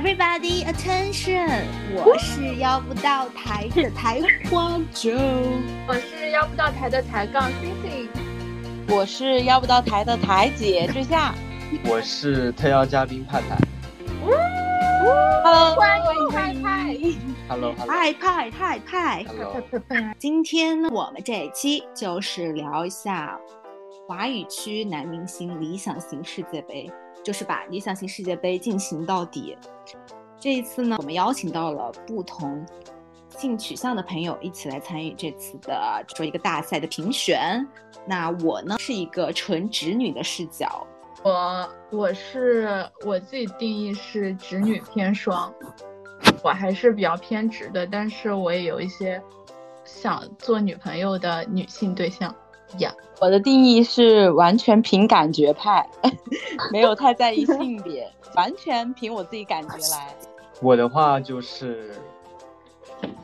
Everybody attention！我是邀不到台的台花九，我是邀不到台的抬杠星星，我是邀不到台的台姐坠夏，我是特邀嘉宾派派。Hello，欢迎派派。Hello，派派派派。Hello，今天呢，我们这一期就是聊一下华语区男明星理想型世界杯，就是把理想型世界杯进行到底。这一次呢，我们邀请到了不同性取向的朋友一起来参与这次的说一个大赛的评选。那我呢是一个纯直女的视角，我我是我自己定义是直女偏双，我还是比较偏直的，但是我也有一些想做女朋友的女性对象呀。我的定义是完全凭感觉派，没有太在意性别，完全凭我自己感觉来。我的话就是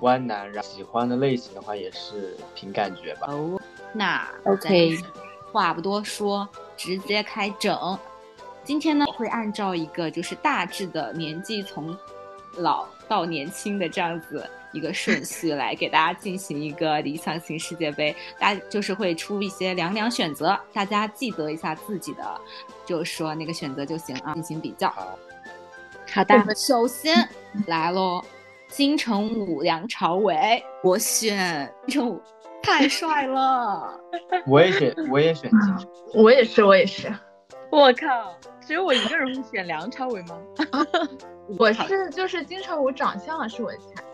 弯男，然后喜欢的类型的话也是凭感觉吧。哦，那 OK 话不多说，直接开整。今天呢，我会按照一个就是大致的年纪从老到年轻的这样子一个顺序来给大家进行一个理想型世界杯，大家就是会出一些两两选择，大家记得一下自己的，就是说那个选择就行啊，进行比较。好，的我们首先来喽，金城武、梁朝伟，我选金城武，太帅了。我也选，我也选金城。我也是，我也是，我靠，只有我一个人会选梁朝伟吗？我是就是金城武长相是我的菜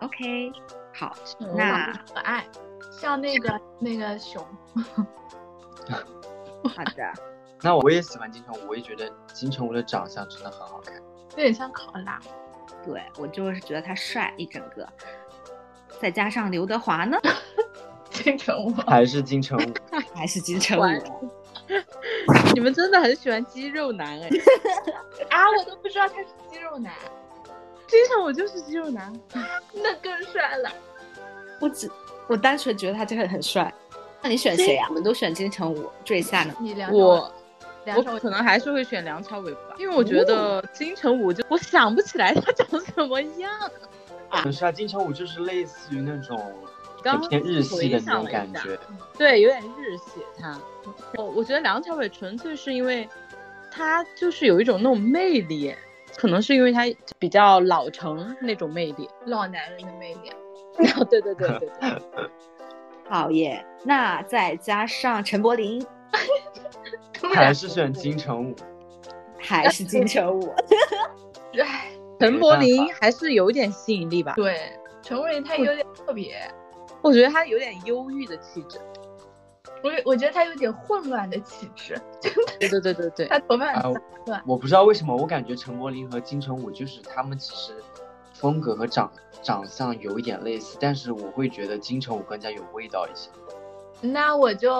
，OK，好，那那可爱，像那个 那个熊。好的，那我也喜欢金城武，我也觉得金城武的长相真的很好看。有点像考拉。对我就是觉得他帅一整个，再加上刘德华呢，金城武，还是金城武，还是金城武。你们真的很喜欢肌肉男哎，啊，我都不知道他是肌肉男，金城武就是肌肉男。那更帅了。我只我单纯觉得他真的很帅。那你选谁呀、我们都选金城武，坠下呢？你梁我梁朝伟我可能还是会选梁朝伟吧，因为我觉得金城武就我想不起来他长什么样。不是啊，金城武就是类似于那种刚很偏日系的那种感觉。对，有点日系他。我我觉得梁朝伟纯粹是因为他就是有一种那种魅力，可能是因为他比较老成那种魅力。老男人的魅力。哦，对对对对对，好耶，那再加上陈柏霖，还是选金城武。还是金城武。哎，陈柏霖还是有点吸引力吧。对，陈柏霖他有点特别，我觉得他有点忧郁的气质。我我觉得他有点混乱的气质，对对对对对，他头发很乱。我不知道为什么，我感觉陈柏霖和金城武就是他们其实风格和长长相有一点类似，但是我会觉得金城武更加有味道一些。那我就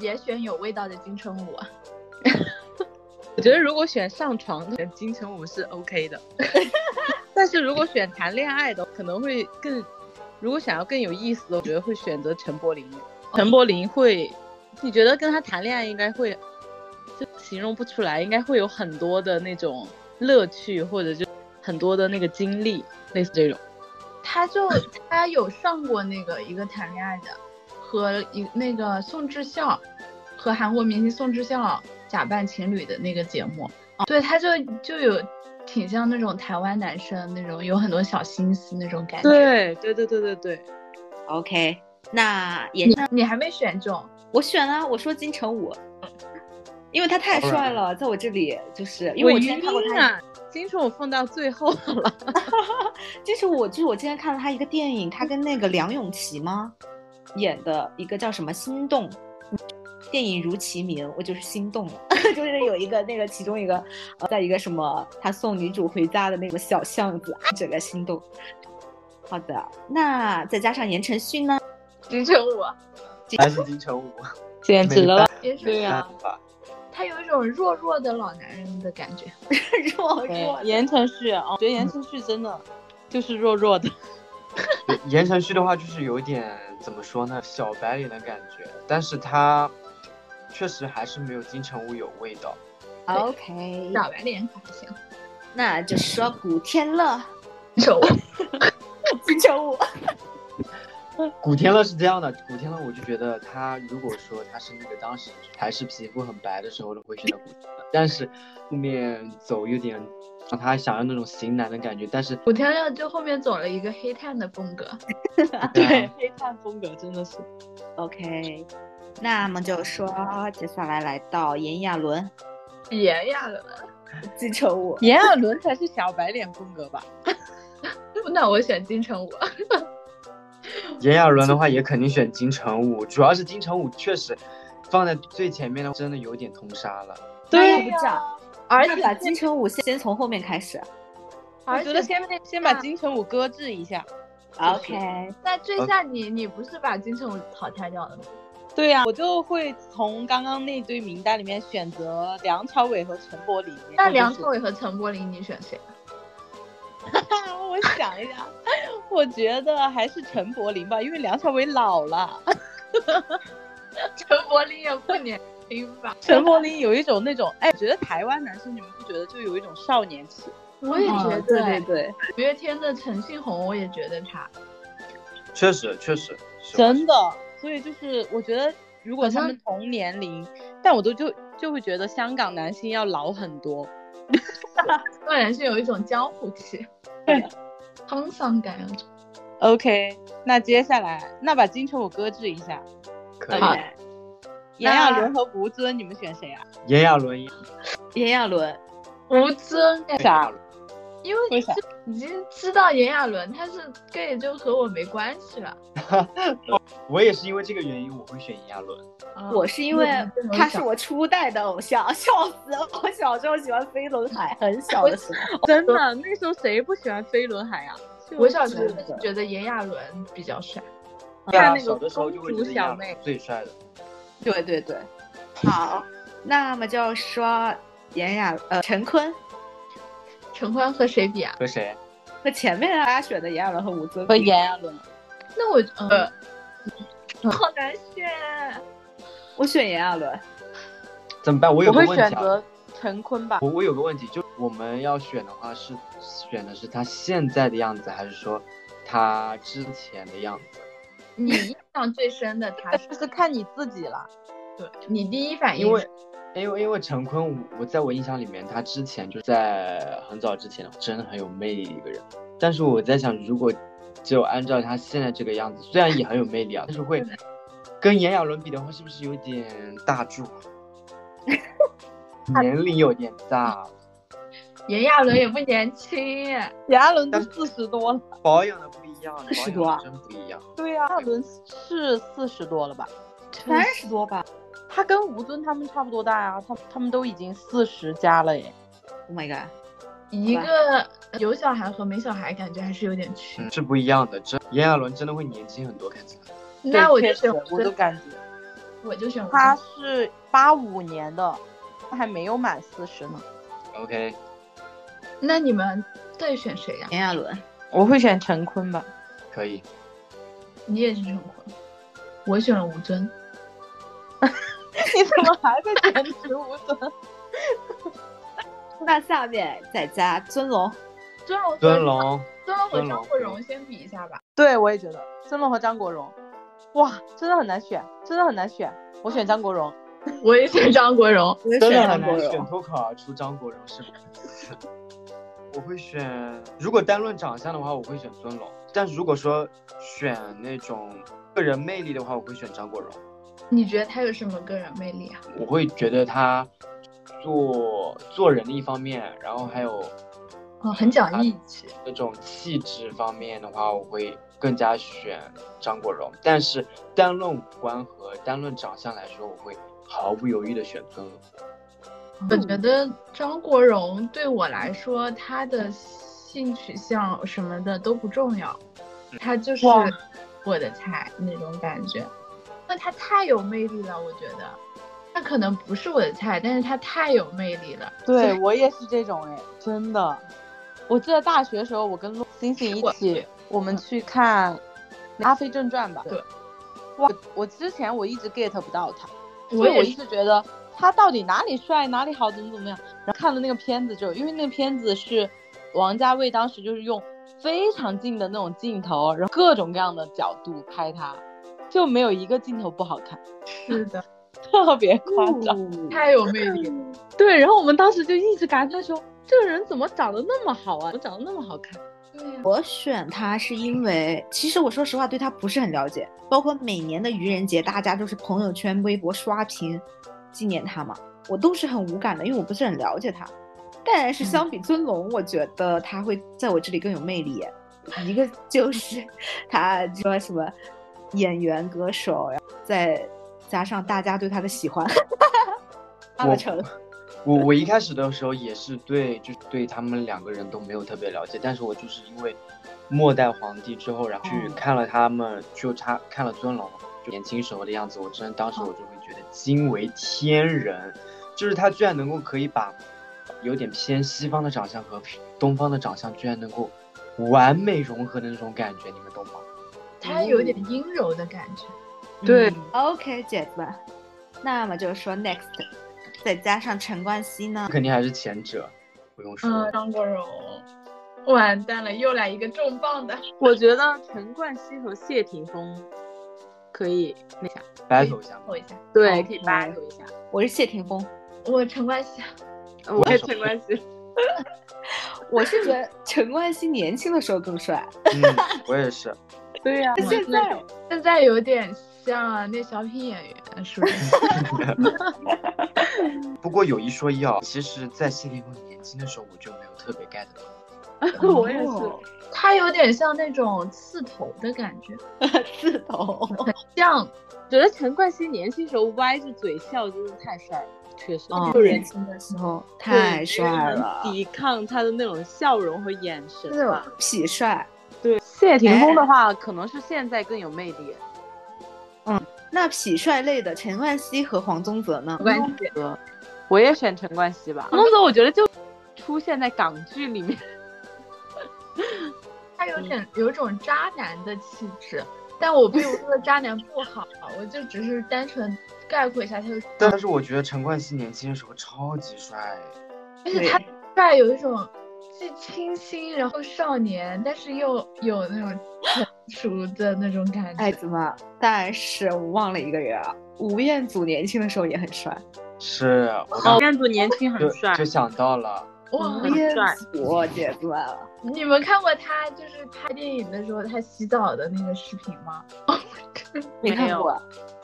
也选有味道的金城武。我觉得如果选上床的金城武是 OK 的，但是如果选谈恋爱的，可能会更，如果想要更有意思的，我觉得会选择陈柏霖。陈柏霖会，你觉得跟他谈恋爱应该会，就形容不出来，应该会有很多的那种乐趣，或者就很多的那个经历，类似这种。他就他有上过那个一个谈恋爱的，和一那个宋智孝，和韩国明星宋智孝假扮情侣的那个节目。对，他就就有挺像那种台湾男生那种有很多小心思那种感觉。，对对对对对对，OK，那也你你还没选中，我选了，我说金城武，因为他太帅了，在我这里就是因为我我之前看过他，啊，金城武放到最后了。金城武就是我之前看了他一个电影，他跟那个梁咏琪吗演的一个叫什么《心动》。电影如其名，我就是心动了，就是有一个那个其中一个，呃，在一个什么他送女主回家的那个小巷子，整个心动。好的，那再加上言承旭呢？金城武还是金城武，简直了！也是对呀。他有一种弱弱的老男人的感觉。弱对弱，言承旭，哦，我觉得言承旭真的就是弱弱的。言承旭的话，就是有一点怎么说呢，小白脸的感觉，但是他确实还是没有金城武有味道。OK，小白脸可还行。那就说古天乐，丑，金城武。古天乐是这样的，古天乐我就觉得他如果说他是那个当时还是皮肤很白的时候，会选择古天乐，但是后面走有点让他想要那种型男的感觉，但是古天乐就后面走了一个黑炭的风格。对，黑炭风格真的是。OK，那么就说接下来来到炎亚纶，炎亚纶，金城武。炎亚纶才是小白脸风格吧？那我选金城武。炎亚纶的话也肯定选金城武，主要是金城武确实放在最前面的，真的有点通杀了。对呀、而且把金城武先先从后面开始。我觉得先先把金城武搁置一下。OK，那最下你你不是把金城武淘汰掉了吗？对呀、我就会从刚刚那堆名单里面选择梁朝伟和陈柏霖。那梁朝伟和陈柏霖你选谁？我想一下，我觉得还是陈柏霖吧，因为梁朝伟老了。陈柏霖也不年轻吧？陈柏霖有一种那种，哎，我觉得台湾男生你们不觉得就有一种少年气？我也觉得，嗯对对对，五月天的陈信宏，我也觉得他。确实确实，真的，所以就是我觉得如果他们同年龄，但我都就就会觉得香港男星要老很多。个人是有一种江湖气，对，沧桑感那种。OK，那接下来那把金城武搁置一下，可以。炎亚纶和吴尊，你们选谁啊？炎亚纶，炎亚纶。吴尊，啥？因为为啥？已经知道炎亚纶他是 gay，就和我没关系了。我也是因为这个原因，我会选炎亚纶。啊我是因为嗯他是我初代的偶像，笑死了！我小时候喜欢飞轮海，很小的时候。真的，那时候谁不喜欢飞轮海啊？我小时候觉得炎亚纶比较帅。看那个小的时候就会觉公主小妹最帅的。对对对，好，那么就说炎亚呃陈坤陈坤和谁比啊？和谁？和前面大家选的炎亚纶和吴尊和炎亚纶。那我呃，好难选。我选炎亚纶。怎么办？我有我会个问题啊，选择陈坤吧。我我有个问题，就我们要选的话，是选的是他现在的样子，还是说他之前的样子？你印象最深的他是？就是看你自己了。对你第一反应因为是因为因为陈坤，我我在我印象里面，他之前就在很早之前，真的很有魅力的一个人。但是我在想，如果就按照他现在这个样子，虽然也很有魅力啊，但是会跟炎亚纶比的话，是不是有点大柱？年龄有点大，炎亚纶也不年轻，炎亚纶都四十多了。保养的不一样，40保养多得真不一样。对呀、炎亚纶是四十多了吧？三十多吧他跟吴尊他们差不多大呀、他他们都已经四十加了耶。，Oh my god！一个有小孩和没小孩感觉还是有点区。嗯，是不一样的。这炎亚纶真的会年轻很多，看起来。那我就选吴尊，我都感觉我就选吴他。是八五年的，他还没有满四十呢。OK，那你们再选谁呀、炎亚纶，我会选陈坤吧。可以。你也是陈坤，我选了吴尊。你怎么还在坚持吴尊？那下面再加尊龙。尊龙尊龙，尊龙和张国荣先比一下吧。对，我也觉得尊龙和张国荣，哇，真的很难选，真的很难选。我选张国荣。我也选张国荣。我也真的选张国很难选，荣。脱口而出张国荣是吗？我会选，如果单论长相的话，我会选尊龙。但是如果说选那种个人魅力的话，我会选张国荣。你觉得他有什么个人魅力啊？我会觉得他做做人的一方面，然后还有哦，很讲义气。那种气质方面的话，我会更加选张国荣。但是单论五官和单论长相来说，我会毫不犹豫的选择。我觉得张国荣对我来说，他的性取向什么的都不重要，他就是我的菜那种感觉。因为他太有魅力了，我觉得他可能不是我的菜，但是他太有魅力了。对我也是这种哎，真的。我记得大学的时候，我跟陆星星一起，我们去看《阿飞正传》吧。对。哇，我之前我一直 get 不到他，所以我一直觉得他到底哪里帅，哪里好，怎么怎么样。然后看了那个片子之后，因为那个片子是王家卫当时就是用非常近的那种镜头，然后各种各样的角度拍他，就没有一个镜头不好看，是的，特别夸张。太有魅力了。对，然后我们当时就一直感叹说，这个人怎么长得那么好啊？怎么长得那么好看？对呀、我选他是因为，其实我说实话对他不是很了解，包括每年的愚人节，大家都是朋友圈、微博刷屏纪念他嘛，我都是很无感的，因为我不是很了解他。但是相比尊龙，我觉得他会在我这里更有魅力。一个就是 他说什么演员、歌手，然后再加上大家对他的喜欢，搭得成。我我一开始的时候也是对，就是对他们两个人都没有特别了解，但是我就是因为末代皇帝之后，然后去看了他们，就他看了尊龙，就年轻时候的样子，我真的当时我就会觉得惊为天人，就是他居然能够可以把有点偏西方的长相和东方的长相，居然能够完美融合的那种感觉，你们懂吗？他有点阴柔的感觉。对嗯 OK，姐子们，那么就说 next，再加上陈冠希呢？肯定还是前者，不用说。嗯，张国荣，完蛋了，又来一个重磅的。我觉得陈冠希和谢霆锋可以那啥，battle 一下对，可以 battle 一下。我是谢霆锋，我陈冠希，我也陈冠希，我是觉得陈冠希年轻的时候更帅，嗯，我也是。对呀、现在现在有点像那小品演员，是不是？不过有一说一啊，其实，在谢霆锋年轻的时候，我就没有特别 get 到。我也是。哦他有点像那种刺头的感觉，刺头。像觉得陈冠希年轻时候歪着嘴笑真的太帅了，确实，哦，就人年轻的时候太帅了，抵抗他的那种笑容和眼神那种吧。痞帅。对，谢霆锋的话，可能是现在更有魅力。嗯那痞帅类的陈冠希和黄宗泽呢？我也选陈冠希吧。黄宗泽我觉得就 出现在港剧里面。他有点有种渣男的气质，但我并不是说渣男不好，我就只是单纯概括一下他的，但是我觉得陈冠希年轻的时候超级帅，而且他帅有一种既清新然后少年，但是又有那种成熟的那种感哎，觉。怎么？但是我忘了一个人啊，吴彦祖年轻的时候也很帅。是我哦，刚彦祖年轻很帅就，想到了，哇吴，彦祖，姐子们，你们看过他就是拍电影的时候他洗澡的那个视频吗？没看过。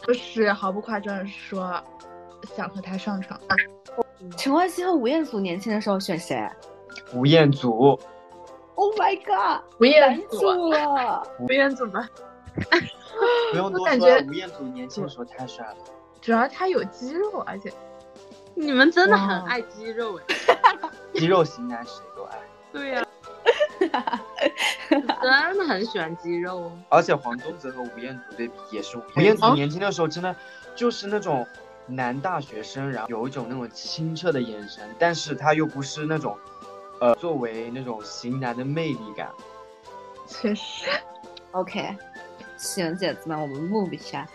就是毫不夸张的说，想和他上床。陈冠希和吴彦祖年轻的时候选谁吴彦祖，？Oh my god！吴彦祖，住了。吴彦祖吧。不用多感说吴彦祖年轻的时候太帅了。主要他有肌肉，而且你们真的很爱肌肉哎。肌肉型男谁都爱，对呀、真的很喜欢肌肉哦。而且黄宗泽和吴彦祖对比也是，吴彦祖年轻的时候真的就是那种男大学生，然后有一种那种清澈的眼神，但是他又不是那种，呃，作为那种型男的魅力感。确实。OK，行，姐子们，我们 move 一下。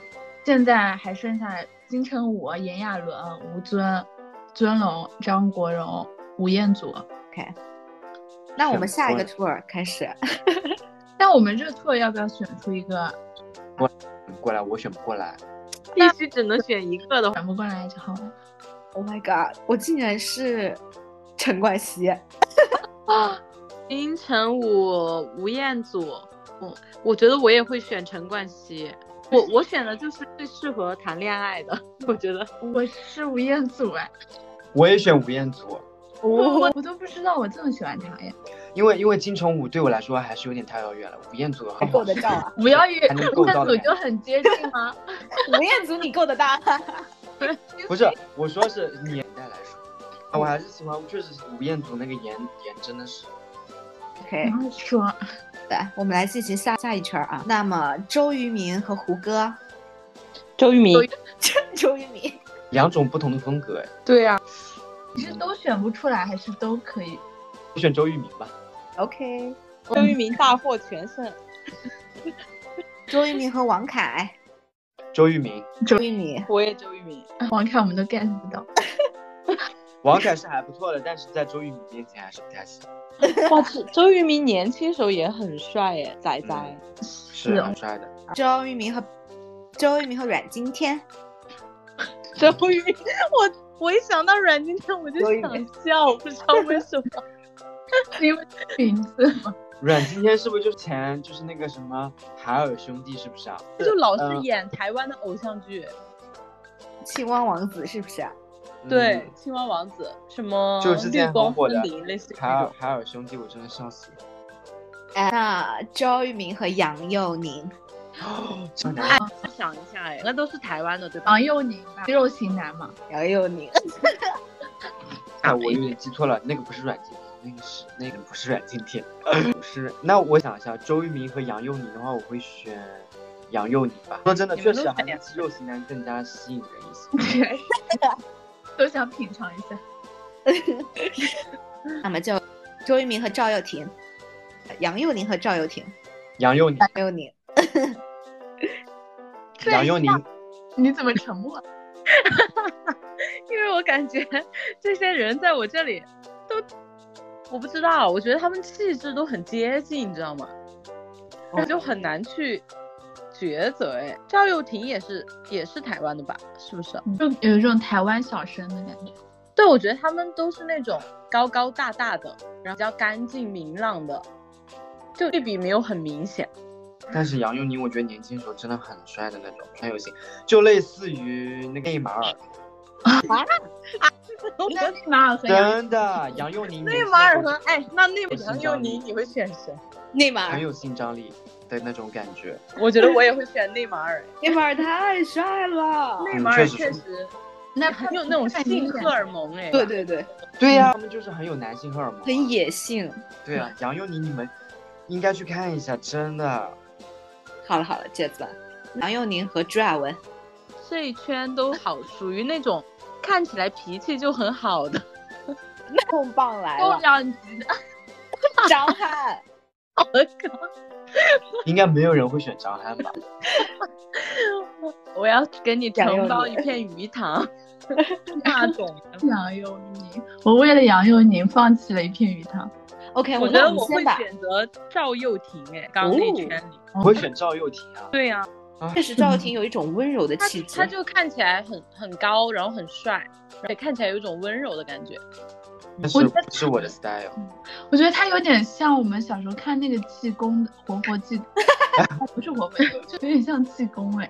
现在还剩下金城武、炎亚纶、吴尊、尊龙、张国荣、吴彦祖。OK，那我们下一个 tour 开始。那我们这个 tour 要不要选出一个过来，我选不过来。必须只能选一个的话，转不过来就好了？Oh my god！我竟然是陈冠希。啊金城武、吴彦祖，我，我觉得我也会选陈冠希。我我选的就是最适合谈恋爱的，我觉得。我是吴彦祖哎，我也选吴彦祖，我我我都不知道我这么喜欢他呀！因为因为金城武对我来说还是有点太遥远了，吴彦祖还够得到啊！吴耀宇、还能吴彦祖就很接近吗？吴彦祖你够得到。不是我说是年代来说，啊我还是喜欢，确实吴彦祖那个颜颜真的是。OK，说 来，我们来进行下下一圈啊。那么周渝民和胡歌，周渝民周渝 周渝民，两种不同的风格，哎，对呀、你是都选不出来，还是都可以？我选周渝民吧。OK，周渝民大获全胜。周渝民和王凯，周渝民，周渝民，我也周渝民。王凯我们都 get 不到。王凯是还不错的，但是在周渝民面前还是不太行。哇，周周渝民年轻时候也很帅耶，仔仔。嗯是很帅的。周渝民和周渝民和阮经天，周渝民，我我一想到阮经天我就想笑，我不知道为什么。因为名字嘛，阮经天是不是就是前就是那个什么海尔兄弟是不是啊？就老是嗯演台湾的偶像剧，青蛙王子是不是啊？对嗯，青蛙王子什么就之前绿光很火的森林，类似海尔。海尔兄弟，我真的笑死了。哎，那周渝民和杨佑宁，这么难哎，想一下，哎，那都是台湾的对吧？杨佑宁吧，肌肉型男嘛。杨佑宁，啊，我有点记错了，那个不是阮经天，那个是那个不是阮经天，不是。那我想一下，周渝民和杨佑宁的话，我会选杨佑宁吧。说真的，你确实还是肌肉型男更加吸引人一些。都想品尝一下。那么就周渝民和赵又廷，杨佑宁和赵又廷，杨佑宁，杨佑宁，杨佑宁，你怎么沉默？因为我感觉这些人在我这里都，我不知道，我觉得他们气质都很接近，你知道吗？我就很难去抉择。哎，赵又廷也是也是台湾的吧？是不是？就有一种台湾小生的感觉。对，我觉得他们都是那种高高大大的，然后比较干净明朗的，就对比没有很明显。但是杨佑宁，我觉得年轻时候真的很帅的那种，很有型，就类似于那个内马尔。那内马尔和杨真的，杨佑宁内马尔和年哎，那内有性杨佑宁你会选谁？内马尔，很有性张力的那种感觉。我觉得我也会选内马尔。内马尔太帅了。内马尔嗯确实是确实那很有那种性荷尔蒙哎。对对对，对呀、他们就是很有男性荷尔蒙。很野性。对啊，杨佑宁你们应该去看一下，真的。好了好了，戒指了。杨佑宁和朱亚文，这一圈都好，属于那种看起来脾气就很好的。重磅来都了，两级的。张翰。我靠！应该没有人会选张翰吧？我要给你承包一片鱼塘，那种。杨佑宁，我为了杨佑宁放弃了一片鱼塘。OK，我觉得我会选择赵又廷，哎，刚刚那一圈里。我会选赵又廷啊。对呀、啊确实赵又廷有一种温柔的气质他。就看起来很很高，然后很帅，而且看起来有一种温柔的感觉。但是不是我的 style。我觉得他有点像我们小时候看那个济公的活佛济，不是活佛，就有点像济公哎。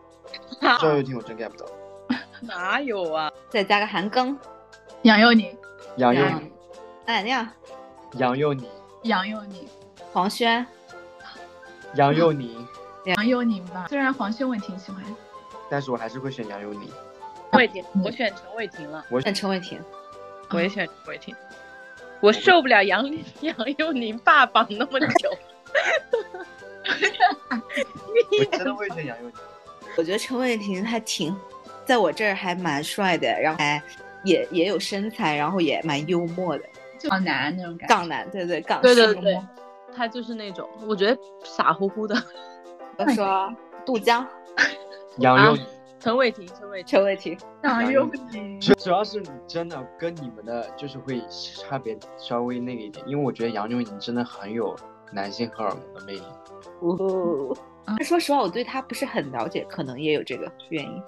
赵又廷我真 get 不到。哪有啊？再加个韩庚、杨佑宁，杨杨佑宁，安亮、杨佑宁，杨佑宁，黄轩。杨佑宁，杨佑宁吧。虽然黄轩我也挺喜欢，但是我还是会选杨佑宁。陈伟霆，我选陈伟霆了，我选陈伟霆，我也选陈伟霆。我受不了杨杨佑宁霸榜那么久。我。觉得陈伟霆还挺，在我这儿还蛮帅的，然后还也也有身材，然后也蛮幽默的，就好男那种感觉。港男，对对港对对对，他就是那种，我觉得傻乎乎的。我说杜江、杨佑宁，陈伟霆，陈伟霆，陈伟霆，杨佑宁，主主要是真的跟你们的就是会差别稍微那个一点，因为我觉得杨佑宁真的很有男性荷尔蒙的魅力。哦。但说实话，我对他不是很了解，可能也有这个原因。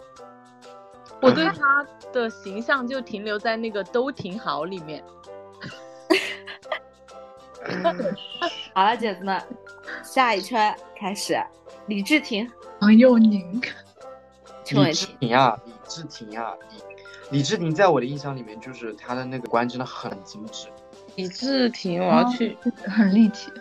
我对他的形象就停留在那个都挺好里面。好了，姐子们，下一圈开始，李治廷、杨佑宁，李治。廷啊，李治廷啊，李李治廷在我的印象里面就是他的那个关真的很精致。李治廷，我要去。很立体。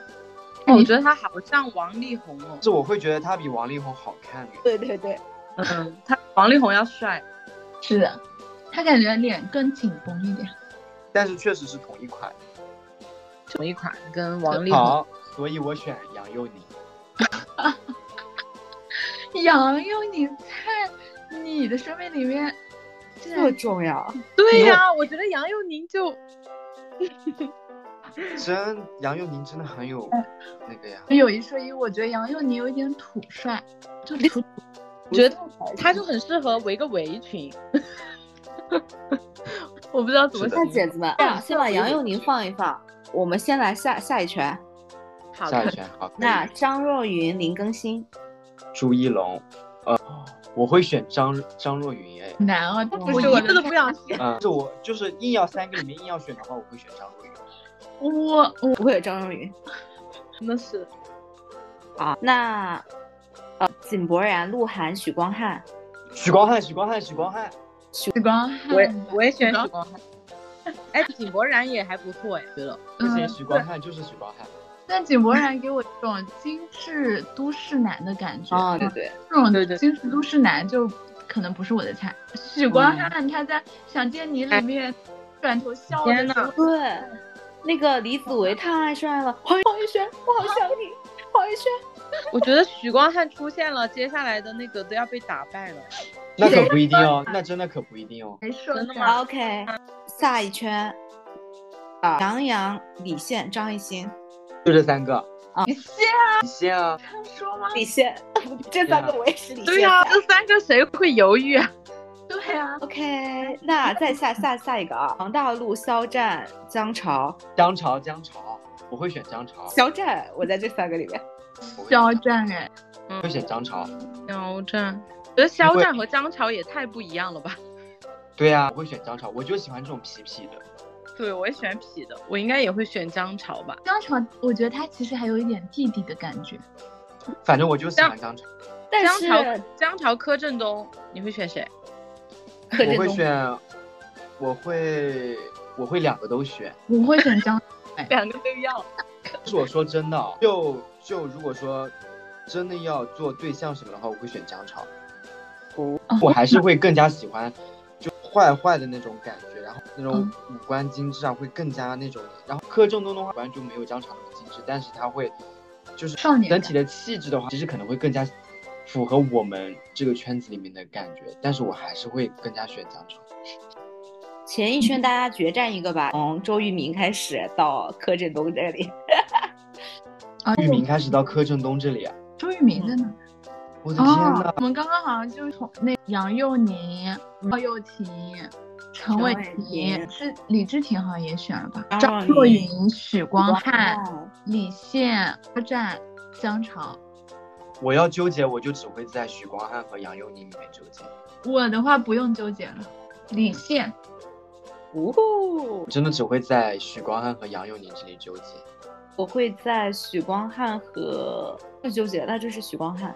哦我觉得他好像王力宏哦。是我会觉得他比王力宏好看。对对对，嗯，他王力宏要帅。是的，他感觉脸更紧绷一点。但是确实是同一款。同一款，跟王力宏。好，所以我选杨佑宁。杨佑宁在你的生命里面，这么重要。对呀、我觉得杨佑宁就 真杨佑宁真的很有那个呀。有一说一，我觉得杨佑宁有一点土帅，就土土 我觉得他就很适合围个围裙。我不知道怎么是的那姐子们，这样先把杨佑宁放一放，我们先来下下一圈。好下一圈好。那张若昀、林更新，朱一龙，呃，我会选张张若昀哎。难啊，不我是我的一个都不想选。嗯，是我就是硬要三个里面硬要选的话，我会选张若昀。我我不会有张若昀。真的是，好，那呃，井柏然、鹿晗、许光汉，许光汉，许光汉，许光汉，许光汉，我也我也选许光汉。哎，井柏然也还不错哎，觉得。不行，嗯许光汉就是许光汉。但井柏然给我一种精致都市男的感觉。哦，对对，这种对对精致都市男就可能不是我的菜。许光汉他在《想见你》里面转头笑的天呐时候，对，那个李子维太帅了，黄黄宇轩，我好想你，黄宇轩。我觉得许光汉出现了，接下来的那个都要被打败了。那可不一定哦，那真的可不一定哦。没说真的吗？OK，下一圈，啊，杨洋、李现、张艺兴，就这三个。李现啊李现啊，他说吗？李现，这三个我也是李现。对呀、这三个谁会犹豫啊？对啊，OK，那再下下下一个啊，王大陆、肖战、姜潮。姜潮，姜潮，我会选姜潮。肖战，我在这三个里面。肖战哎，会选姜潮。肖战，觉得肖战和姜潮也太不一样了吧？对呀、我会选姜潮，我就喜欢这种痞痞的。对，我也喜欢痞的，我应该也会选姜潮吧。姜潮，我觉得他其实还有一点弟弟的感觉。反正我就喜欢姜潮。但是姜潮，姜潮、柯震东，你会选谁？柯震我会选，我会，我会两个都选。我会选姜，两个都要。但是我说真的哦，就就如果说真的要做对象什么的话，我会选姜潮。我我还是会更加喜欢就坏坏的那种感觉，然后那种嗯五官精致啊，会更加那种。然后柯震东的话，反正就没有姜潮那么精致，但是他会就是少年整体的气质的话，其实可能会更加符合我们这个圈子里面的感觉。但是我还是会更加选姜潮。前一圈大家决战一个吧，从周渝民开始到柯震东这里。啊，渝民开始到柯震东这里啊，周渝民在哪？我的天呐！哦，我们刚刚好像就是从那杨佑宁、赵又廷、陈伟霆，是李治廷好像也选了吧？张张若若昀昀、许光汉、哦李现、肖战、姜潮。我要纠结，我就只会在许光汉和杨佑宁里面纠结。我的话不用纠结了，李现。哦，我真的只会在许光汉和杨佑宁这里纠结。我会在许光汉和不纠结，那就是许光汉。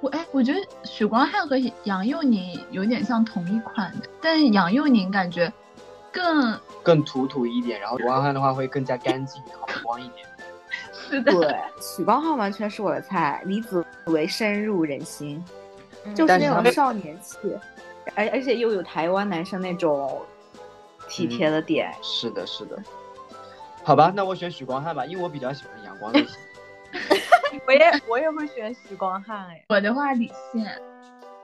我哎，我觉得许光汉和杨佑宁有点像同一款的，但杨佑宁感觉更更土土一点，然后许光汉的话会更加干净好光一点。是的。对，许光汉完全是我的菜，李子维深入人心，嗯就是那种少年气，而而且又有台湾男生那种体贴的点。是的，是的。好吧，那我选许光汉吧，因为我比较喜欢阳光类型。我也我也会选许光汉哎。我的话，李现，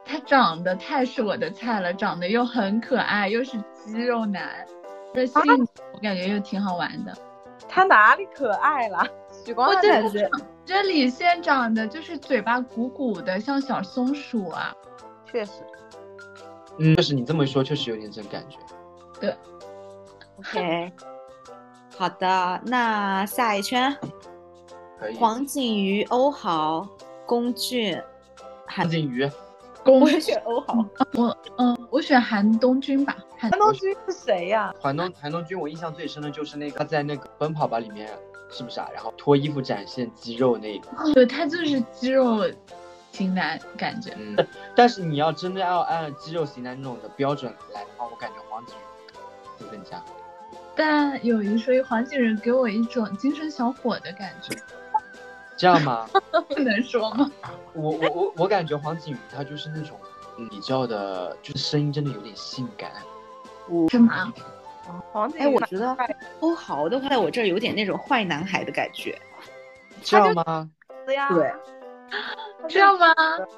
他长得太是我的菜了，长得又很可爱，又是肌肉男，这性格我感觉又挺好玩的。他哪里可爱了？许光我汉真的觉这李现长得就是嘴巴鼓鼓的，像小松鼠啊。确实，嗯，就是你这么说，确实有点这感觉。对 OK，好的，那下一圈。黄景瑜、欧豪、龚俊、韩黄，景瑜，龚我也选欧豪。我嗯，我选韩东君吧。韩韩东君是谁呀？韩东韩东君，我印象最深的就是那个他在那个《奔跑吧》里面，是不是啊？然后脱衣服展现肌肉那一个。对他就是肌肉型男感觉。嗯，但是你要真的要按肌肉型男那种的标准来的话，我感觉黄景瑜会更加。但有一说一，黄景瑜给我一种精神小伙的感觉，这样吗？不能说吗？我我我我感觉黄景瑜他就是那种嗯比较的，就是声音真的有点性感。我干嘛，黄景瑜哎我觉得欧豪的话，在我这儿有点那种坏男孩的感觉。这样吗？对呀，对，这样吗？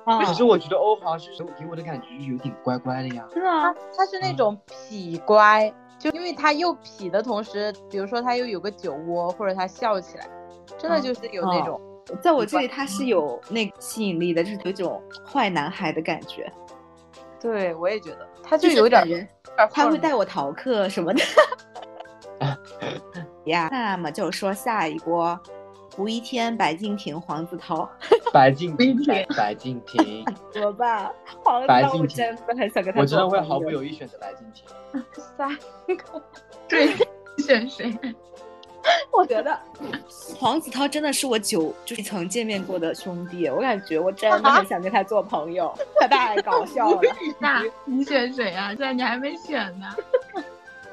啊可是我觉得欧豪是给我的感觉就是有点乖乖的呀。真的吗？他是那种痞乖，就因为他又痞的同时，比如说他又有个酒窝，或者他笑起来，真的就是有那种在我这里他是有那个吸引力的，就是有一种坏男孩的感觉，对我也觉得，他就就是有点他会带我逃课什么的。呀，那么就说下一波，胡一天、白敬亭、黄子韬 白敬白敬亭，怎么办？黄子韬我白敬亭真的很想跟他我真的会毫不犹豫选择白敬亭。三个，对，选谁？我觉得黄子韬真的是我久就是曾见面过的兄弟，我感觉我真的 很想跟他做朋友，他太搞笑了。那你选谁啊？现在你还没选呢。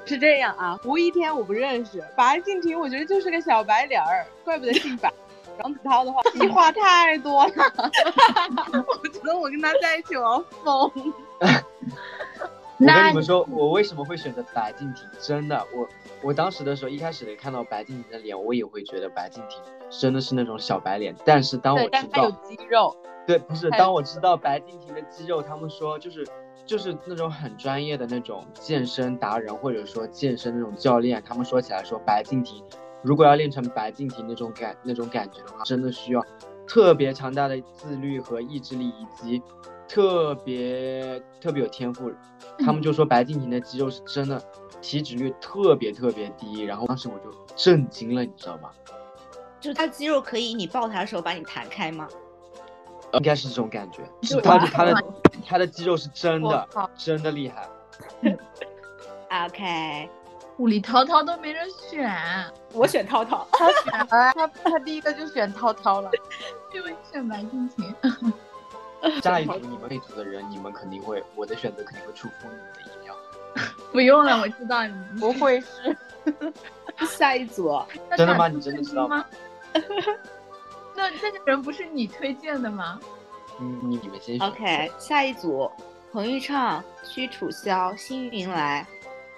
是这样啊，胡一天我不认识，白敬亭我觉得就是个小白脸儿，怪不得姓白。黄子韬的话，屁话太多了，我觉得我跟他在一起我要疯。我跟你们说，我为什么会选择白敬亭？真的，我我当时的时候，一开始看到白敬亭的脸，我也会觉得白敬亭真的是那种小白脸。但是当我，知道，肌肉，对，不是当我知道白敬亭的肌肉，他们说就是就是那种很专业的那种健身达人，或者说健身那种教练，他们说起来说白敬亭如果要练成白敬亭那种感那种感觉的话，真的需要特别强大的自律和意志力，以及特别特别有天赋。他们就说白敬亭的肌肉是真的体脂率特别特别低，然后当时我就震惊了，你知道吗？就是他肌肉可以你抱他的时候把你弹开吗？应该是这种感觉，是他的他的他的肌肉是真的真的厉害。OK，物理涛涛都没人选，我选涛涛。他选了，他他第一个就选涛涛了。因为选白敬亭。下一组你们那组的人，你们肯定会，我的选择肯定会出乎你们的意料。不用了，我知道你不会是？下一组，真的吗？你真的知道吗？那？那这个人不是你推荐的吗？嗯，你你们先选。OK，下一组，彭昱畅、屈楚萧、辛云来。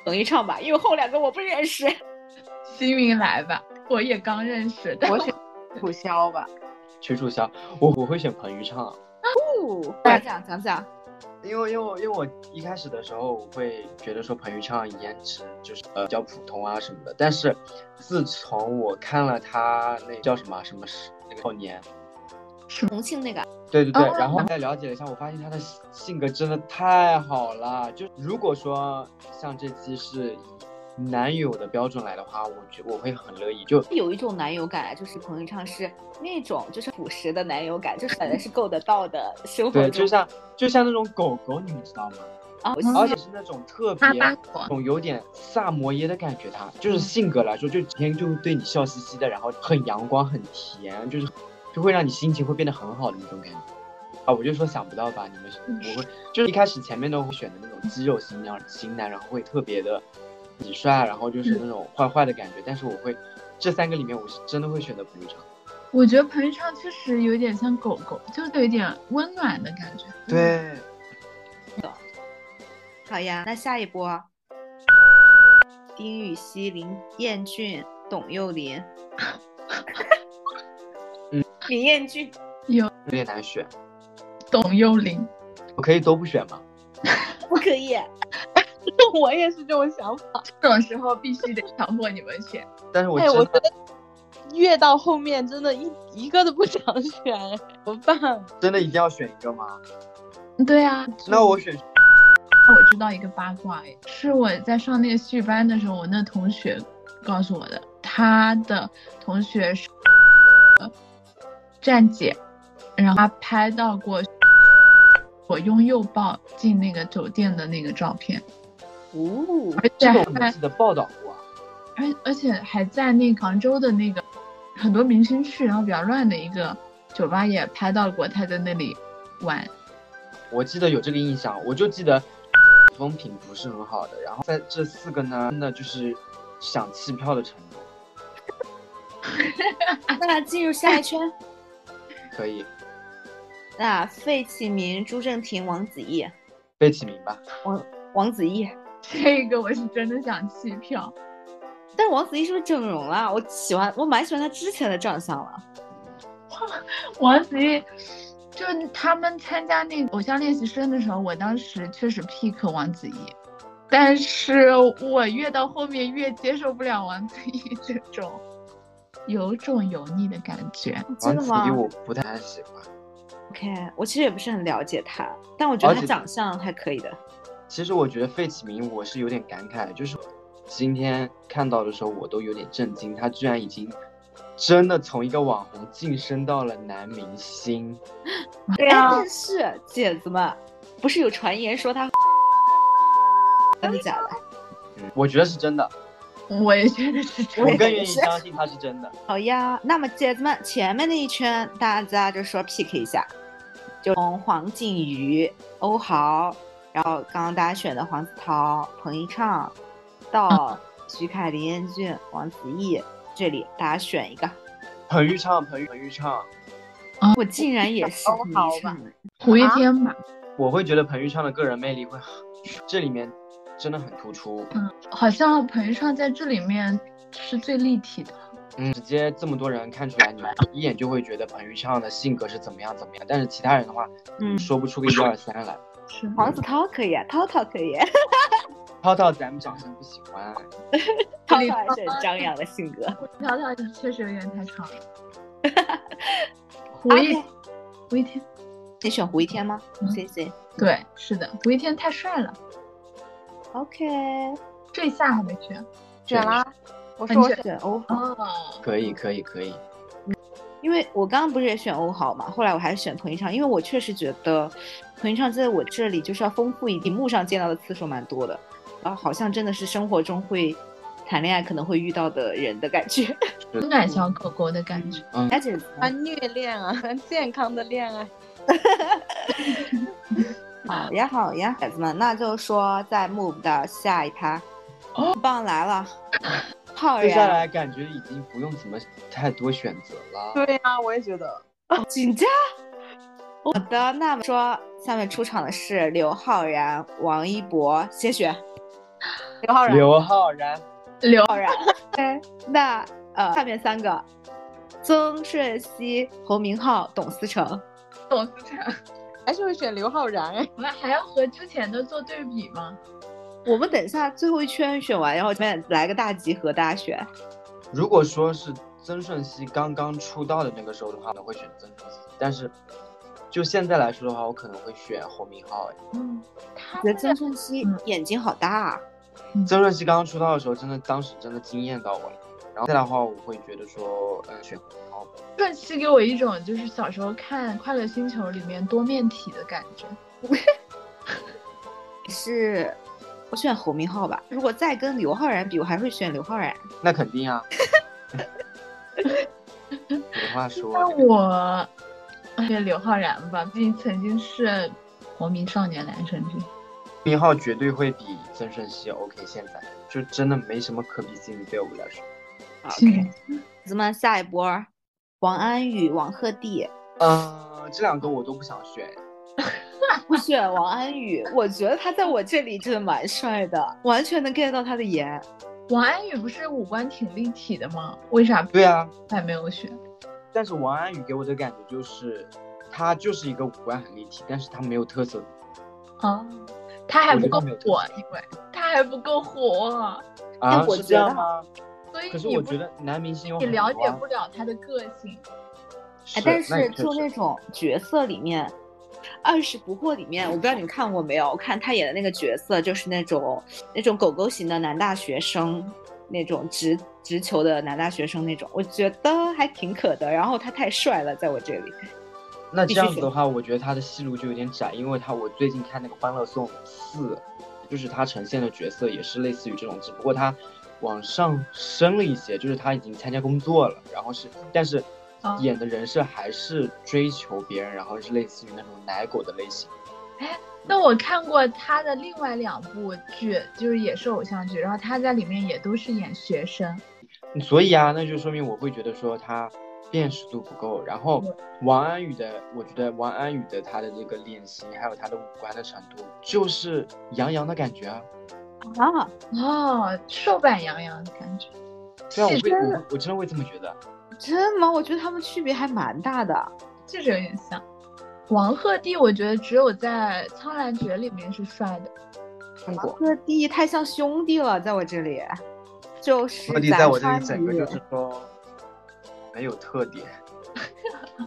彭昱畅吧，因为后两个我不认识。辛云来吧，我也刚认识，但我选楚萧吧。屈楚萧，我我会选彭昱畅，哦，讲讲讲讲。因为因为我因为我一开始的时候我会觉得说彭昱畅颜值就是呃比较普通啊什么的，但是自从我看了他那叫什么什么是那个少年，重庆那个，对对对，哦然后再了解了一下，我发现他的性性格真的太好了。就如果说像这期是以男友的标准来的话，我觉我会很乐意。就有一种男友感，就是彭昱畅是那种就是朴实的男友感，就是本来是够得到的生活对，就像就像那种狗狗，你们知道吗？啊，嗯而且是那种特别那种有点萨摩耶的感觉，他就是性格来说，就整天就会对你笑嘻嘻的，然后很阳光、很甜，就是就会让你心情会变得很好的那种感觉。啊，我就说想不到吧？你们我会就是一开始前面都会选的那种肌肉型男型男，然后会特别的痞帅，然后就是那种坏坏的感觉。但是我会这三个里面，我是真的会选择彭昱畅。我觉得彭昱畅确实有点像狗狗，就是有点温暖的感觉。对，好呀，那下一波，丁禹兮、林彦俊、董又霖。嗯，林彦俊，有有点难选，董又霖，我可以都不选吗？不可以。我也是这种想法。这种时候必须得强迫你们选。哎，但是我哎我觉得越到后面真的一一个都不想选，怎么办？真的一定要选一个吗？对啊，那我选我知道一个八卦，哎，是我在上那个戏剧班的时候，我那同学告诉我的。他的同学是呃站姐，然后他拍到过我用右抱进那个酒店的那个照片，哦，而且我记得报道过啊。而而且还在那个杭州的那个很多明星去，然后比较乱的一个酒吧也拍到过他在那里玩。我记得有这个印象，我就记得风评不是很好的，然后在这四个呢，真的就是想弃票的程度。那进入下一圈。可以那费启鸣、朱正廷、王子异。费启鸣吧？王王子异，这个我是真的想弃票。但是王子异是不是整容了？我喜欢，我蛮喜欢他之前的长相了。王子异，就他们参加那个偶像练习生的时候，我当时确实 pick 王子异，但是我越到后面越接受不了王子异这种。有种油腻的感觉。真的吗王子异我不太喜欢。？OK，我其实也不是很了解他，但我觉得他长相还可以的。其实我觉得费启鸣，我是有点感慨，就是今天看到的时候，我都有点震惊，他居然已经真的从一个网红晋升到了男明星。哎，对啊但是姐子们，不是有传言说他真的假的？嗯，我觉得是真的，我也觉得是这我更愿意相信他是真的。好呀，那么姐子们，前面那一圈大家就说 pick 一下，就从黄靖瑜、欧豪，然后刚刚大家选的黄子韬、彭昱畅，到徐凯、林彦俊、王子异，这里大家选一个。彭昱畅，彭昱彭昱畅，啊我竟然也是欧彭昱畅人五月天吧，我会觉得彭昱畅的个人魅力会很，这里面真的很突出。嗯，好像彭昱畅在这里面是最立体的。嗯，直接这么多人看出来，你一眼就会觉得彭昱畅的性格是怎么样怎么样，但是其他人的话，嗯说不出个一二三来。是黄子韬可以啊，涛涛可以，涛涛咱们长相不喜欢，涛涛还是很张扬的性格。涛涛确实有点太吵了。胡一胡一天，你选胡一天吗嗯？C C。对，是的，胡一天太帅了。OK，这一下还没选选啦，我选说我选选欧豪，哦，可以可以可以。因为我刚刚不是也选欧豪嘛，后来我还是选彭昱畅，因为我确实觉得彭昱畅在我这里就是要丰富一点，荧幕上见到的次数蛮多的，然后好像真的是生活中会谈恋爱可能会遇到的人的感觉。情感小狗狗的感觉。嗯，而且他虐恋啊，健康的恋爱。好呀好呀，孩子们，那就说在 move 的下一趴，哦棒来了，浩接下来感觉已经不用怎么太多选择了。对呀、我也觉得。紧张。好的，那么说下面出场的是刘昊然、王一博，先选刘昊然，刘昊然，刘昊然。哎，那呃，下面三个：曾舜晞、侯明昊、董思成。董思成，还是会选刘昊然哎。我们还要和之前的做对比吗？我们等一下最后一圈选完，然后这边来个大集合，大家选。如果说是曾舜晞刚刚出道的那个时候的话，我会选曾舜晞。但是就现在来说的话，我可能会选侯明昊。哎，嗯，他觉得曾舜晞嗯眼睛好大啊。曾舜晞刚刚出道的时候，真的当时真的惊艳到我了。然后再来的话，我会觉得说，嗯，选侯明昊。舜晞给我一种就是小时候看《快乐星球》里面多面体的感觉。是，我选侯明昊吧。如果再跟刘昊然比，我还会选刘昊然。那肯定啊。有话说，那我选刘昊然吧，毕竟曾经是国民少年男神剧。明昊绝对会比曾舜晞 OK。现在就真的没什么可比性，对我来说。OK，咱们下一波，王安宇、王鹤棣。嗯，这两个我都不想选。我选王安宇，我觉得他在我这里真的蛮帅的，完全能 get 到他的颜。王安宇不是五官挺立体的吗？为啥对啊，还没有选？但是王安宇给我的感觉就是，他就是一个五官很立体，但是他没有特色。哦，他还不够火，因为他还不够火，啊，是我觉得这样吗？所以可是我觉得男明星有你了解不了他的个性。哎，是但是就那种角色里面，《二十不惑》里面，我不知道你们看过没有？我看他演的那个角色就是那种那种狗狗型的男大学生，那种直直球的男大学生那种，我觉得还挺可的。然后他太帅了，在我这里。那这样子的话，我觉得他的戏路就有点窄，因为他我最近看那个《欢乐颂四》，就是他呈现的角色也是类似于这种，只不过他往上升了一些，就是他已经参加工作了，然后是，但是啊演的人设还是追求别人，然后是类似于那种奶狗的类型。哎那我看过他的另外两部剧，就是也是偶像剧，然后他在里面也都是演学生。所以啊，那就说明我会觉得说他辨识度不够。然后王安宇的，我觉得王安宇的他的这个脸型还有他的五官的程度，就是杨洋的感觉啊。啊，哦，瘦版杨洋的感觉。对啊，我会我真的会这么觉得。真吗？我觉得他们区别还蛮大的。就是有点像。王鹤棣，我觉得只有在《苍兰诀》里面是帅的。王。鹤棣太像兄弟了，在我这里，就是鹤棣在我这里整个就是说，没有特点。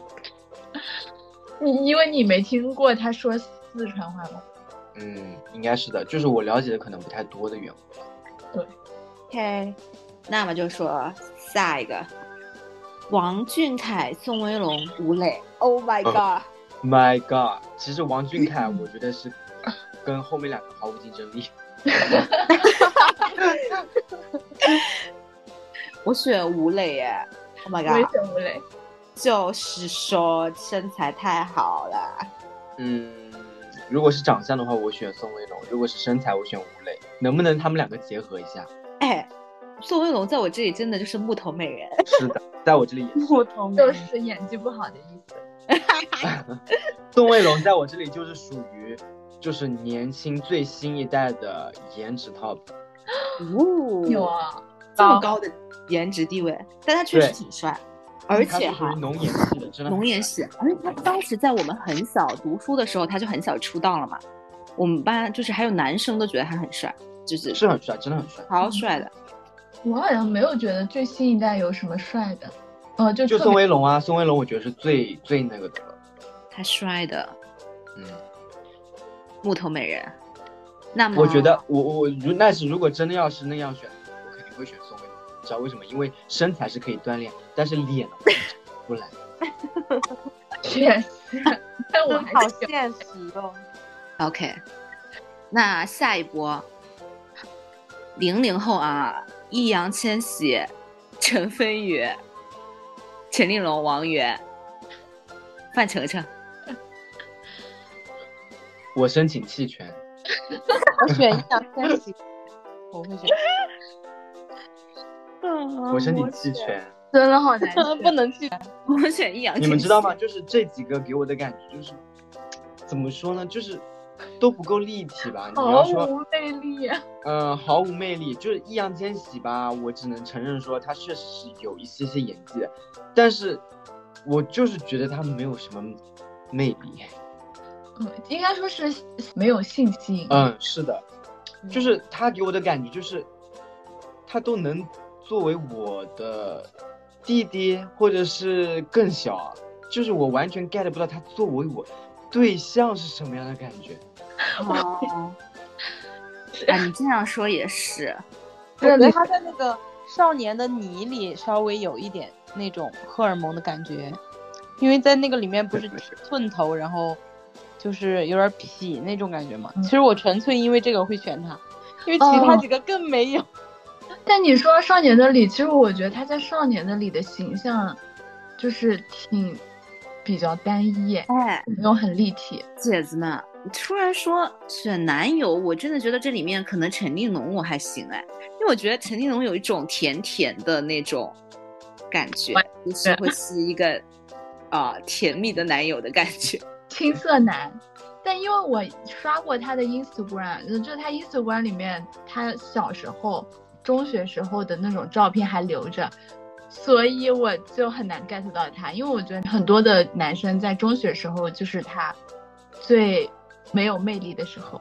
你因为你没听过他说四川话吗？嗯，应该是的，就是我了解的可能不太多的缘故。对 OK，那么就说下一个，王俊凯、宋威龙、吴磊。Oh my 哦 god！My God，其实王俊凯我觉得是跟后面两个毫无竞争力。我选吴磊耶。Oh my god！我也选吴磊。就是说身材太好了。嗯，如果是长相的话，我选宋威龙；如果是身材，我选吴磊。能不能他们两个结合一下？哎，宋威龙在我这里真的就是木头美人。是的，在我这里也是。木头美人就是演技不好的意思。宋威龙在我这里就是属于，就是年轻最新一代的颜值 top。哦，有啊，这么高的颜值地位，但他确实挺帅，而且哈他是属于，浓颜系的，真的很浓颜系，而且他当时在我们很小读书的时候，他就很小出道了嘛。我们班就是还有男生都觉得他很帅，就是是很帅，真的很帅。好帅的。我好像没有觉得最新一代有什么帅的。哦，就就宋威龙啊，宋威龙我觉得是最最那个的了。太帅的嗯，木头美人。那么我觉得我我如那是如果真的要是那样选，我肯定会选宋威龙。你知道为什么？因为身材是可以锻炼，但是脸不来。确实，但我还好现实哦。OK，那下一波，零零后啊，易烊千玺、陈飞宇、陈立农、王源、范丞丞。我申请弃权。我选易烊千玺，我会选。我申请弃权。真的好难 选。不能去。我选易烊千玺。你们知道吗？？就是这几个给我的感觉就是，怎么说呢？就是都不够立体吧。你毫要说，无魅力。呃，毫无魅力。就是易烊千玺吧，我只能承认说他确实是有一些些演技，但是我就是觉得他没有什么魅力。嗯，应该说是没有信心。嗯，是的，就是他给我的感觉就是，他都能作为我的弟弟或者是更小，就是我完全 get 不到他作为我对象是什么样的感觉。哦，啊，你这样说也是。我觉得他在那个少年的你里稍微有一点那种荷尔蒙的感觉，因为在那个里面不是寸头，然后就是有点痞那种感觉嘛。嗯其实我纯粹因为这个会选他，因为其他哦几个更没有。但你说少年的你，其实我觉得他在少年的你的形象，就是挺比较单一，哎，没有很立体。姐子们，突然说选男友，我真的觉得这里面可能陈立农我还行哎，因为我觉得陈立农有一种甜甜的那种感觉，就是会是一个啊、甜蜜的男友的感觉。青涩男。但因为我刷过他的 Instagram，呃就是他 Instagram 里面他小时候、中学时候的那种照片还留着，所以我就很难 get 到他。因为我觉得很多的男生在中学时候就是他最没有魅力的时候。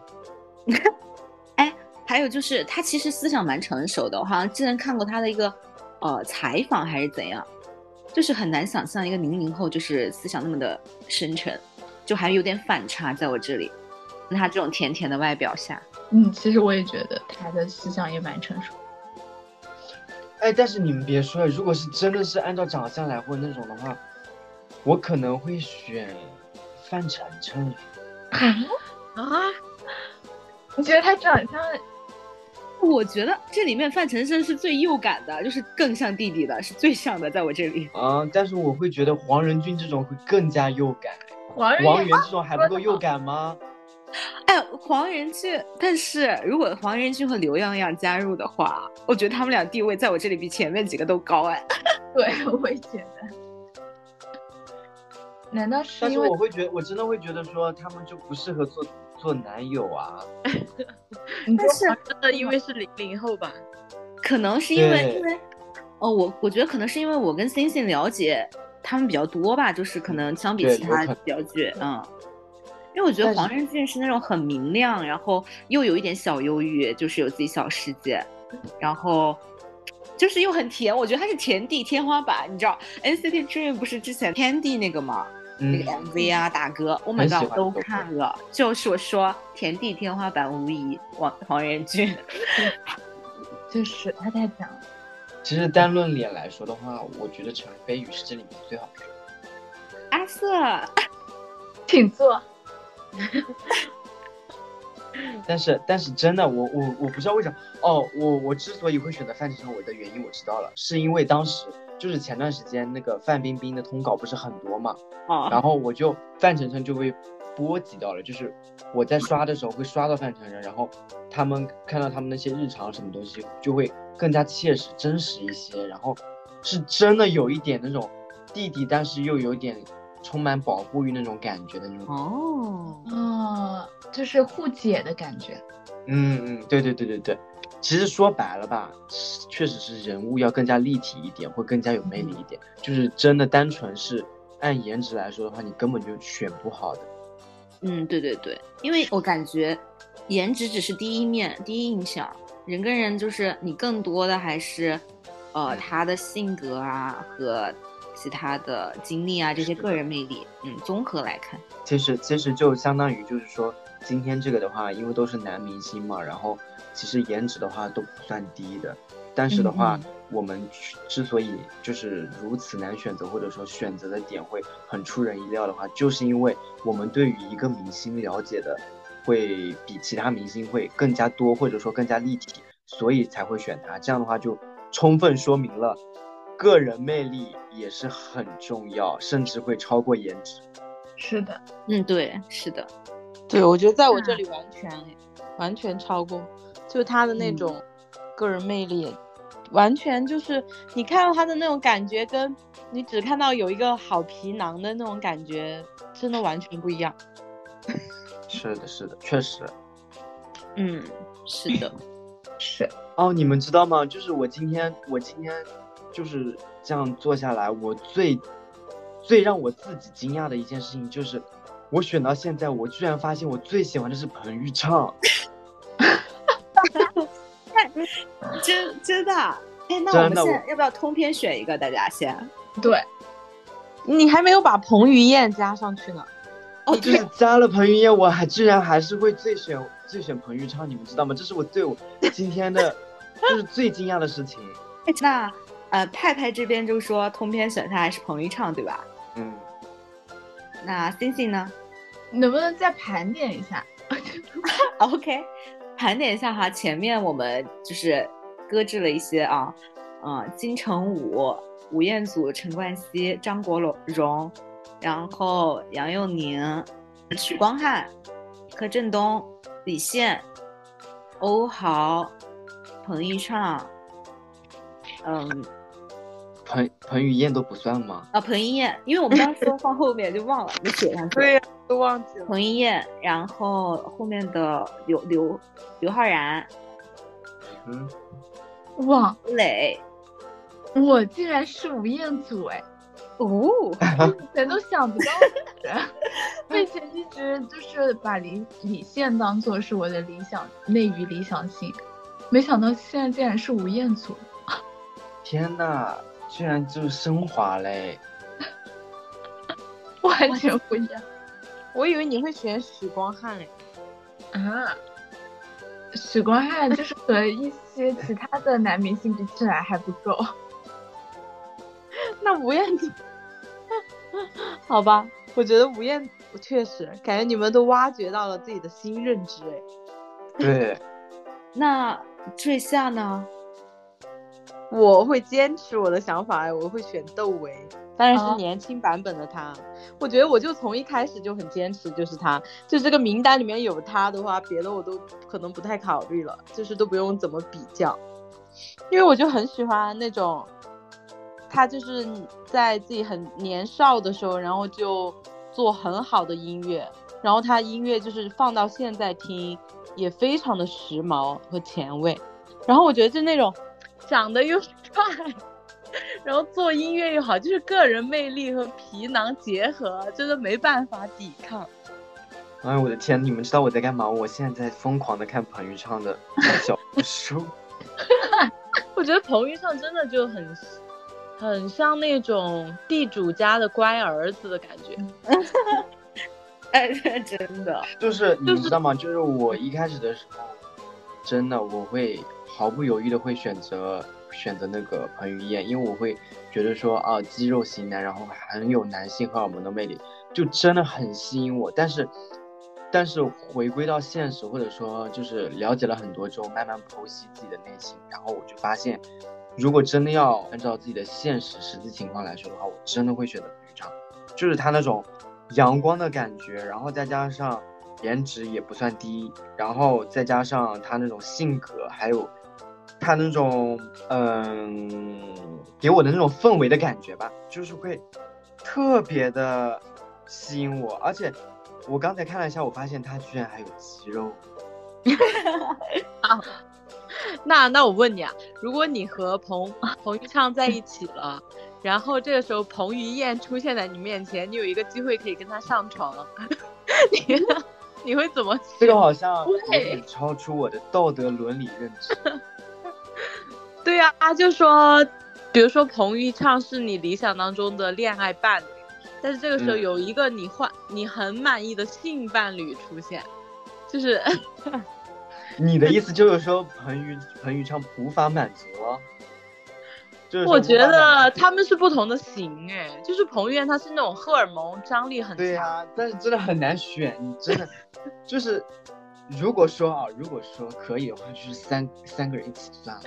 哎，还有就是他其实思想蛮成熟的，我好像之前看过他的一个呃采访还是怎样，就是很难想象一个零零后就是思想那么的深沉，就还有点反差在我这里。那他这种甜甜的外表下，嗯，其实我也觉得他的思想也蛮成熟。哎，但是你们别说，如果是真的是按照长相来或那种的话，我可能会选范丞丞。啊，你觉得他长相？我觉得这里面范丞丞是最幼感的，就是更像弟弟的，是最像的，在我这里。啊，但是我会觉得黄仁俊这种会更加幼感，黄仁王源这种还不够幼感吗？哎，黄仁俊，但是如果黄仁俊和刘洋洋加入的话，我觉得他们俩地位在我这里比前面几个都高哎。对，我也觉得。难道是但是因为我会觉得，我真的会觉得说他们就不适合做做男友啊。你但是真的因为是零零后吧？可能是因为因为，哦，我我觉得可能是因为我跟星星了解他们比较多吧，就是可能相比其他比较剧，嗯，因为我觉得黄仁俊是那种很明亮，然后又有一点小忧郁，就是有自己小世界，然后就是又很甜，我觉得他是甜地天花板。你知道 NCT Dream 不是之前天地那个吗？那个 MV 啊，大哥，Oh my god，都看了。就是我说田地天花板无疑，王黄仁俊，就是他太强了。其实单论脸来说的话，我觉得陈飞宇是这里面最好看。阿瑟，请坐。但是但是真的，我我我不知道为什么哦，我我之所以会选择范丞丞，我的原因我知道了，是因为当时就是前段时间那个范冰冰的通稿不是很多嘛，啊，然后我就范丞丞就被波及到了，就是我在刷的时候会刷到范丞丞，然后他们看到他们那些日常什么东西就会更加切实真实一些，然后是真的有一点那种弟弟，但是又有点。充满保护欲那种感觉的那种哦哦，就是互解的感觉。嗯嗯，对对对对对。其实说白了吧，确实是人物要更加立体一点，会更加有魅力一点。就是真的单纯是按颜值来说的话，你根本就选不好的。嗯，对对对，因为我感觉颜值只是第一面、第一印象，人跟人就是你更多的还是呃他的性格啊和。其他的经历啊，这些个人魅力，嗯，综合来看，其实其实就相当于就是说，今天这个的话，因为都是男明星嘛，然后其实颜值的话都不算低的，但是的话，我们之所以就是如此难选择，或者说选择的点会很出人意料的话，就是因为我们对于一个明星了解的会比其他明星会更加多，或者说更加立体，所以才会选他。这样的话就充分说明了。个人魅力也是很重要，甚至会超过颜值。是的，嗯，对，是的，对，我觉得在我这里完全，完全超过，就他的那种个人魅力，完全就是你看到他的那种感觉，跟你只看到有一个好皮囊的那种感觉，真的完全不一样。是的，是的，确实。嗯，是的，是。哦，你们知道吗？就是我今天，我今天。就是这样做下来，我最最让我自己惊讶的一件事情就是，我选到现在，我居然发现我最喜欢的是彭昱畅。真真的？哎，那我们现在要不要通篇选一个？大家先。对，你还没有把彭于晏加上去呢。哦，就是加了彭于晏，我还居然还是会最选最选彭昱畅，你们知道吗？这是我对我今天的就是最惊讶的事情。那。呃，派派这边就说通篇选他还是彭昱畅，对吧？嗯。那星星呢？能不能再盘点一下？OK，盘点一下哈，前面我们就是搁置了一些啊，嗯，金城武、吴彦祖、陈冠希、张国荣，然后杨佑宁、许光汉、柯震东、李现、欧豪、彭昱畅。嗯，彭彭于晏都不算吗？啊，彭于晏，因为我们当时放后面就忘了，没写上去。对呀，都忘记了。彭于晏，然后后面的刘刘刘昊然，嗯，王磊，我竟然是吴彦祖哎，哦，全都想不到的我以前一直就是把李李现当做是我的理想内娱理想型，没想到现在竟然是吴彦祖。天呐，居然就升华嘞！完全不一样。我以为你会选许光汉嘞。啊，许光汉就是和一些其他的男明星比起来还不够。那吴彦祖，好吧，我觉得吴彦祖确实感觉你们都挖掘到了自己的新认知哎。对。那坠下呢？我会坚持我的想法，我会选窦唯，当然是年轻版本的他。我觉得我就从一开始就很坚持，就是他，就这个名单里面有他的话，别的我都可能不太考虑了，就是都不用怎么比较，因为我就很喜欢那种，他就是在自己很年少的时候，然后就做很好的音乐，然后他音乐就是放到现在听也非常的时髦和前卫，然后我觉得就那种。长得又帅，然后做音乐又好，就是个人魅力和皮囊结合，真的没办法抵抗。哎，我的天，你们知道我在干嘛？我现在在疯狂的看彭昱畅的小说。我觉得彭昱畅真的就很很像那种地主家的乖儿子的感觉。哎，真的，就是你知道吗？就是我一开始的时候，真的我会毫不犹豫的会选择选择那个彭于晏，因为我会觉得说啊，肌肉型男，然后很有男性荷尔蒙的魅力，就真的很吸引我。但是，但是回归到现实，或者说就是了解了很多之后，慢慢剖析自己的内心，然后我就发现，如果真的要按照自己的现实实际情况来说的话，我真的会选择彭昱畅，就是他那种。阳光的感觉，然后再加上颜值也不算低，然后再加上他那种性格，还有他那种嗯给我的那种氛围的感觉吧，就是会特别的吸引我。而且我刚才看了一下，我发现他居然还有肌肉。啊，那那我问你啊，如果你和彭彭昱畅在一起了？然后这个时候，彭于晏出现在你面前，你有一个机会可以跟他上床，你你会怎么？这个好像有点超出我的道德伦理认知。对呀，就说，比如说彭昱畅是你理想当中的恋爱伴侣，但是这个时候有一个你换你很满意的性伴侣出现，就是，你的意思就是说彭昱彭昱畅无法满足？我觉得他们是不同的型哎，就是彭于晏他是那种荷尔蒙张力很强，对呀，但是真的很难选，你真的 就是如果说啊，如果说可以的话，就是三三个人一起算了。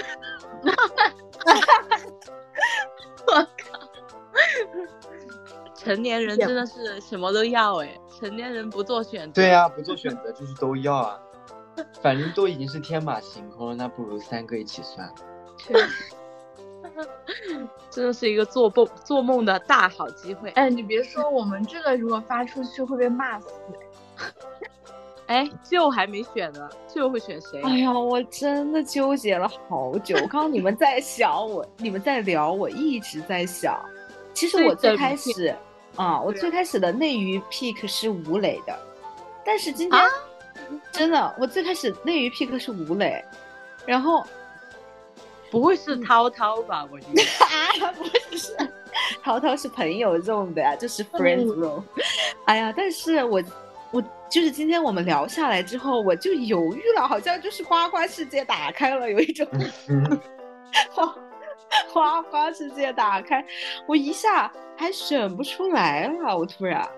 我靠，成年人真的是什么都要哎，成年人不做选择，对呀，不做选择就是都要啊，反正都已经是天马行空了，那不如三个一起算。确实。真的是一个做梦做梦的大好机会。哎，你别说，我们这个如果发出去会被骂死。哎，就还没选呢，就会选谁？哎呀，我真的纠结了好久。我刚刚你们在想我，你们在聊，我一直在想。其实我最开始啊，我最开始的内娱 pick 是吴磊的，但是今天真的，我最开始内娱 pick 是吴磊，然后。不会是涛涛吧？我觉得 啊，不是，涛涛是朋友用的呀，就是 friends room。哎呀，但是我我就是今天我们聊下来之后，我就犹豫了，好像就是花花世界打开了，有一种 花花花世界打开，我一下还选不出来了，我突然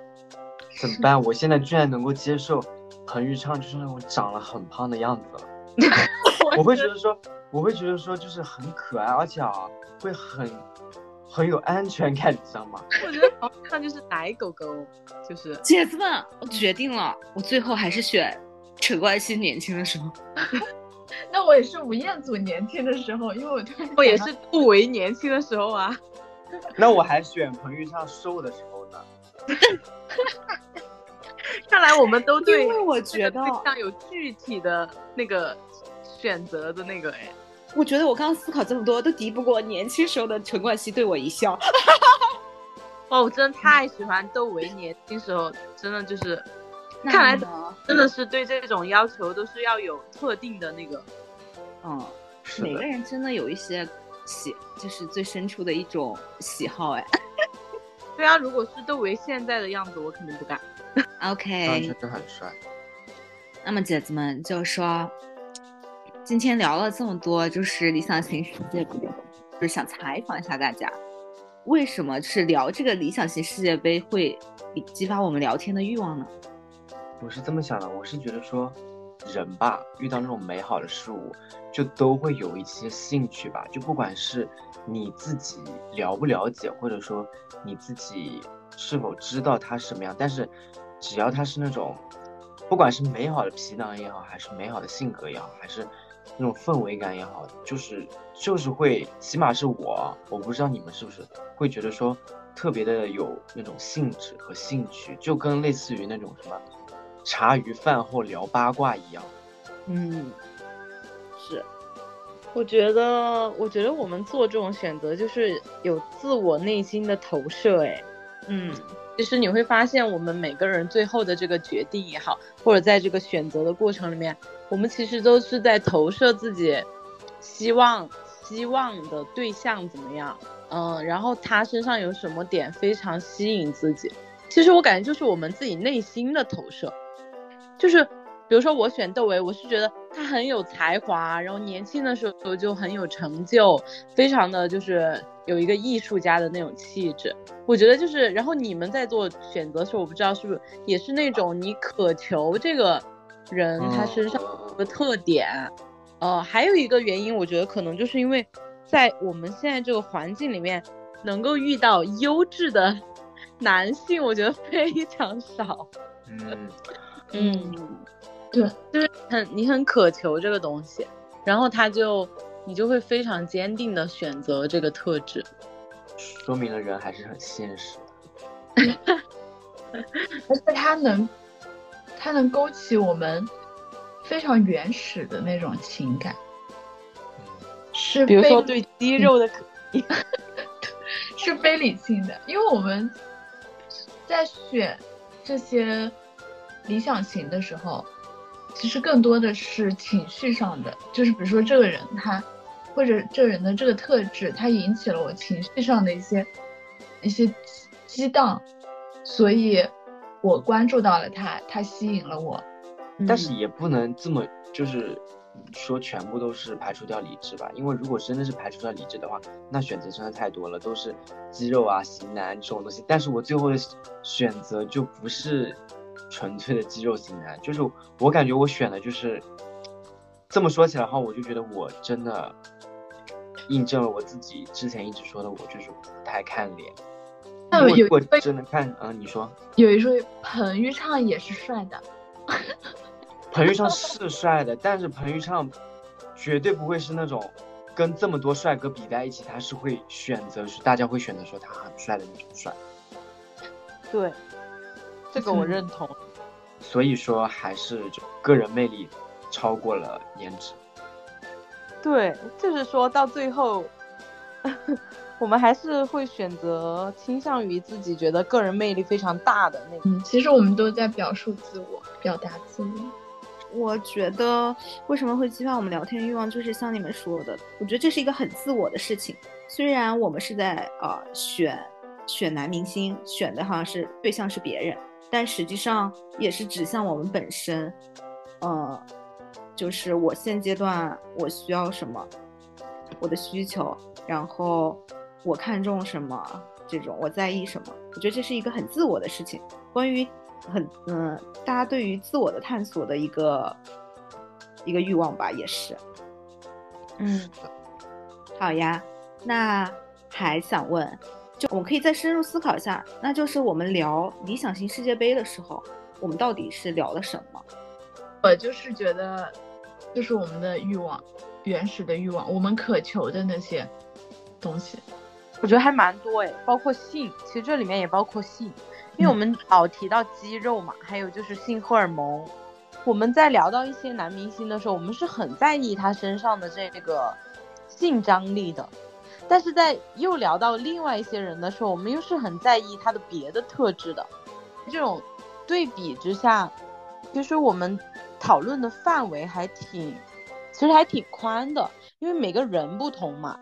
怎么办？我现在居然能够接受彭昱畅就是那种长了很胖的样子了，我会觉得说。我会觉得说就是很可爱，而且啊会很很有安全感，你知道吗？我觉得好像就是奶狗狗，就是姐子们，我决定了，我最后还是选陈冠希年轻的时候。那我也是吴彦祖年轻的时候，因为我我也是杜维年轻的时候啊。那我还选彭昱畅瘦的时候呢。看来我们都对，因为我觉得像有具体的那个选择的那个哎。我觉得我刚刚思考这么多，都敌不过年轻时候的陈冠希对我一笑。哦，我真的太喜欢窦唯年轻时候，真的就是，看来真的是对这种要求都是要有特定的那个，嗯，每个人真的有一些喜，就是最深处的一种喜好哎。对啊，如果是窦唯现在的样子，我肯定不敢。OK，确实很帅。那么姐子们就说。今天聊了这么多，就是理想型世界杯，就是想采访一下大家，为什么是聊这个理想型世界杯会激发我们聊天的欲望呢？我是这么想的，我是觉得说，人吧，遇到那种美好的事物，就都会有一些兴趣吧，就不管是你自己了不了解，或者说你自己是否知道它什么样，但是只要他是那种，不管是美好的皮囊也好，还是美好的性格也好，还是。那种氛围感也好，就是就是会，起码是我，我不知道你们是不是会觉得说特别的有那种兴致和兴趣，就跟类似于那种什么茶余饭后聊八卦一样。嗯，是，我觉得，我觉得我们做这种选择就是有自我内心的投射，哎，嗯，其实你会发现，我们每个人最后的这个决定也好，或者在这个选择的过程里面。我们其实都是在投射自己，希望希望的对象怎么样，嗯，然后他身上有什么点非常吸引自己。其实我感觉就是我们自己内心的投射，就是比如说我选窦唯，我是觉得他很有才华，然后年轻的时候就很有成就，非常的就是有一个艺术家的那种气质。我觉得就是，然后你们在做选择的时候，我不知道是不是也是那种你渴求这个人他身上的特点。呃，还有一个原因，我觉得可能就是因为在我们现在这个环境里面，能够遇到优质的 男性，我觉得非常少。嗯嗯，对，就是很你很渴求这个东西，然后他就你就会非常坚定的选择这个特质，说明了人还是很现实。而且他能，他能勾起我们。非常原始的那种情感，是比如说对肌肉的，是非理性的，因为我们在选这些理想型的时候，其实更多的是情绪上的，就是比如说这个人他或者这个人的这个特质，他引起了我情绪上的一些一些激荡，所以我关注到了他，他吸引了我。但是也不能这么就是说全部都是排除掉理智吧，因为如果真的是排除掉理智的话，那选择真的太多了，都是肌肉啊、型男这种东西。但是我最后的选择就不是纯粹的肌肉型男，就是我感觉我选的就是这么说起来的话，我就觉得我真的印证了我自己之前一直说的，我就是不太看脸。那有我真的看，嗯，你说有一说彭昱畅也是帅的。彭昱畅是帅的，但是彭昱畅绝对不会是那种跟这么多帅哥比在一起，他是会选择是大家会选择说他很帅的那种帅。对，这个我认同。所以说还是就个人魅力超过了颜值。对，就是说到最后，我们还是会选择倾向于自己觉得个人魅力非常大的那嗯，其实我们都在表述自我，表达自我。我觉得为什么会激发我们聊天欲望，就是像你们说的，我觉得这是一个很自我的事情。虽然我们是在呃选选男明星，选的好像是对象是别人，但实际上也是指向我们本身。呃，就是我现阶段我需要什么，我的需求，然后我看重什么，这种我在意什么，我觉得这是一个很自我的事情。关于。很嗯，大家对于自我的探索的一个一个欲望吧，也是。嗯，好呀。那还想问，就我们可以再深入思考一下，那就是我们聊理想型世界杯的时候，我们到底是聊了什么？我就是觉得，就是我们的欲望，原始的欲望，我们渴求的那些东西，我觉得还蛮多哎，包括性，其实这里面也包括性。因为我们老提到肌肉嘛，还有就是性荷尔蒙。我们在聊到一些男明星的时候，我们是很在意他身上的这个性张力的。但是在又聊到另外一些人的时候，我们又是很在意他的别的特质的。这种对比之下，其实我们讨论的范围还挺，其实还挺宽的，因为每个人不同嘛。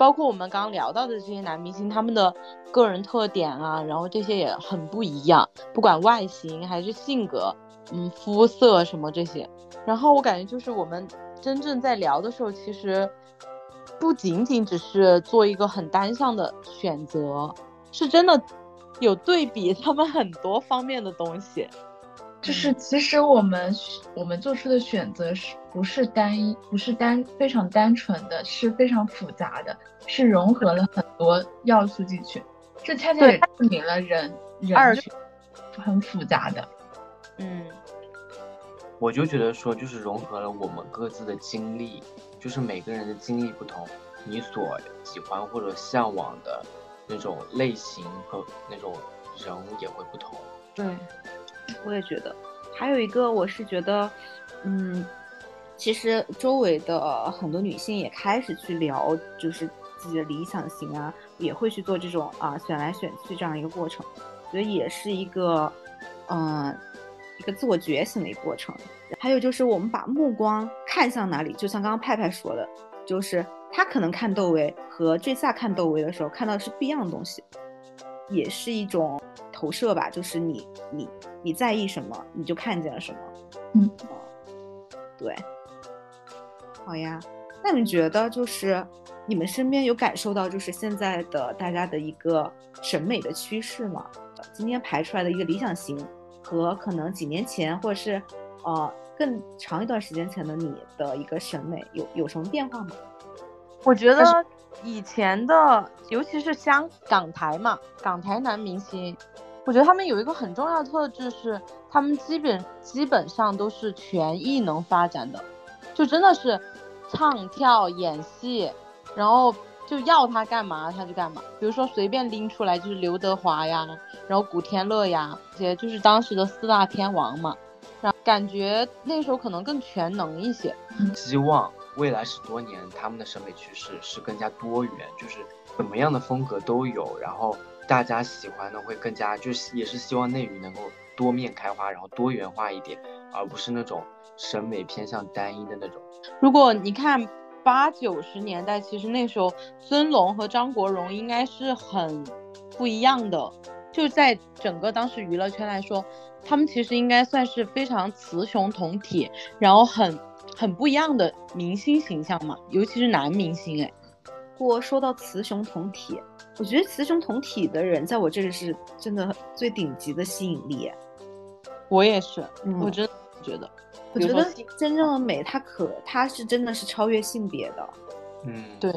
包括我们刚聊到的这些男明星，他们的个人特点啊，然后这些也很不一样，不管外形还是性格，嗯，肤色什么这些。然后我感觉就是我们真正在聊的时候，其实不仅仅只是做一个很单向的选择，是真的有对比他们很多方面的东西。就是其实我们我们做出的选择是不是单一，不是单非常单纯的，是非常复杂的，是融合了很多要素进去。这恰恰也证明了人人是很复杂的。嗯，我就觉得说，就是融合了我们各自的经历，就是每个人的经历不同，你所喜欢或者向往的那种类型和那种人也会不同。对。我也觉得，还有一个，我是觉得，嗯，其实周围的很多女性也开始去聊，就是自己的理想型啊，也会去做这种啊选来选去这样一个过程，所以也是一个，嗯，一个自我觉醒的一个过程。还有就是我们把目光看向哪里，就像刚刚派派说的，就是他可能看窦唯和坠下看窦唯的时候看到的是不一样的东西，也是一种投射吧，就是你你你在意什么，你就看见了什么。嗯，对，好呀。那你觉得就是你们身边有感受到就是现在的大家的一个审美的趋势吗？今天排出来的一个理想型和可能几年前或者是呃更长一段时间前的你的一个审美有有什么变化吗？我觉得以前的，尤其是香港台嘛，港台男明星，我觉得他们有一个很重要的特质是，他们基本基本上都是全艺能发展的，就真的是唱跳演戏，然后就要他干嘛他就干嘛。比如说随便拎出来就是刘德华呀，然后古天乐呀，这些就是当时的四大天王嘛，然后感觉那时候可能更全能一些。希望。未来十多年，他们的审美趋势是更加多元，就是怎么样的风格都有，然后大家喜欢的会更加，就是也是希望内娱能够多面开花，然后多元化一点，而不是那种审美偏向单一的那种。如果你看八九十年代，其实那时候孙龙和张国荣应该是很不一样的，就在整个当时娱乐圈来说，他们其实应该算是非常雌雄同体，然后很。很不一样的明星形象嘛，尤其是男明星哎。过说到雌雄同体，我觉得雌雄同体的人在我这里是真的最顶级的吸引力。我也是，我真的觉得，我觉得真正的美，它可它是真的是超越性别的。嗯，对。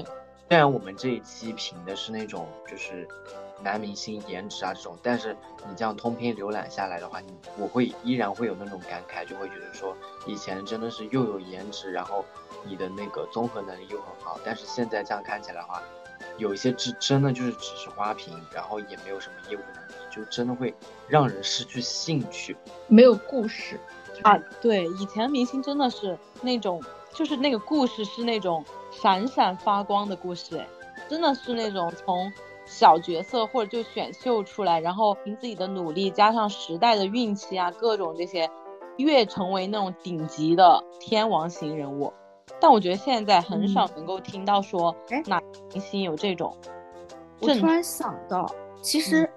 虽然我们这一期评的是那种就是。男明星颜值啊这种，但是你这样通篇浏览下来的话，你我会依然会有那种感慨，就会觉得说以前真的是又有颜值，然后你的那个综合能力又很好，但是现在这样看起来的话，有一些真真的就是只是花瓶，然后也没有什么业务能力，就真的会让人失去兴趣，没有故事啊。对，以前明星真的是那种，就是那个故事是那种闪闪发光的故事，哎，真的是那种从。小角色或者就选秀出来，然后凭自己的努力加上时代的运气啊，各种这些，越成为那种顶级的天王型人物。但我觉得现在很少能够听到说，哎，哪明星有这种。我突然想到，其实，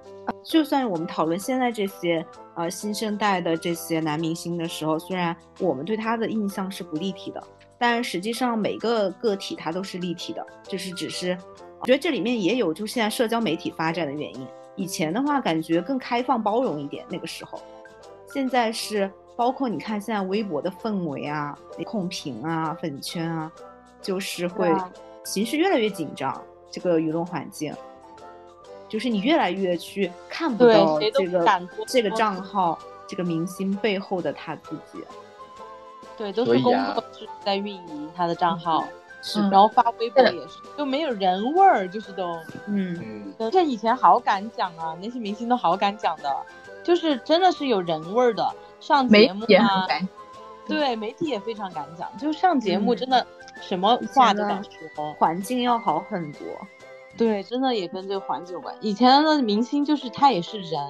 就算我们讨论现在这些呃新生代的这些男明星的时候，虽然我们对他的印象是不立体的，但实际上每个个体他都是立体的，就是只是。我觉得这里面也有，就现在社交媒体发展的原因。以前的话，感觉更开放包容一点，那个时候。现在是包括你看现在微博的氛围啊、控评啊、粉圈啊，就是会形势越来越紧张。这个舆论环境，就是你越来越去看不到这个这个账号、这个明星背后的他自己。对，都是工作室在运营他的账号。是然后发微博也是，就没有人味儿，就是都，嗯嗯。像以前好敢讲啊，那些明星都好敢讲的，就是真的是有人味儿的。上节目啊，对，媒体也非常敢讲，就上节目真的什么话都敢说，环境要好很多。对，真的也跟这个环境有关。以前的明星就是他也是人，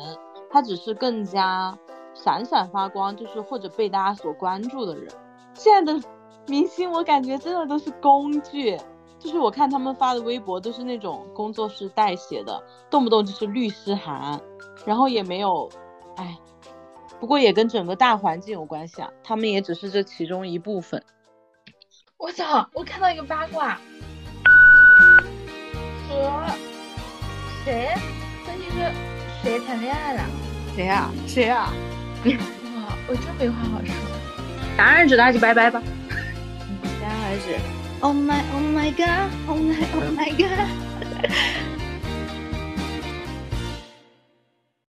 他只是更加闪闪发光，就是或者被大家所关注的人。现在的。明星我感觉真的都是工具，就是我看他们发的微博都是那种工作室代写的，动不动就是律师函，然后也没有，哎，不过也跟整个大环境有关系啊，他们也只是这其中一部分。我操，我看到一个八卦，和谁跟一个谁谈恋爱了？谁啊？谁啊？哇，我真没话好说，答案知道就拜拜吧。还是 Oh my Oh my God Oh my Oh my God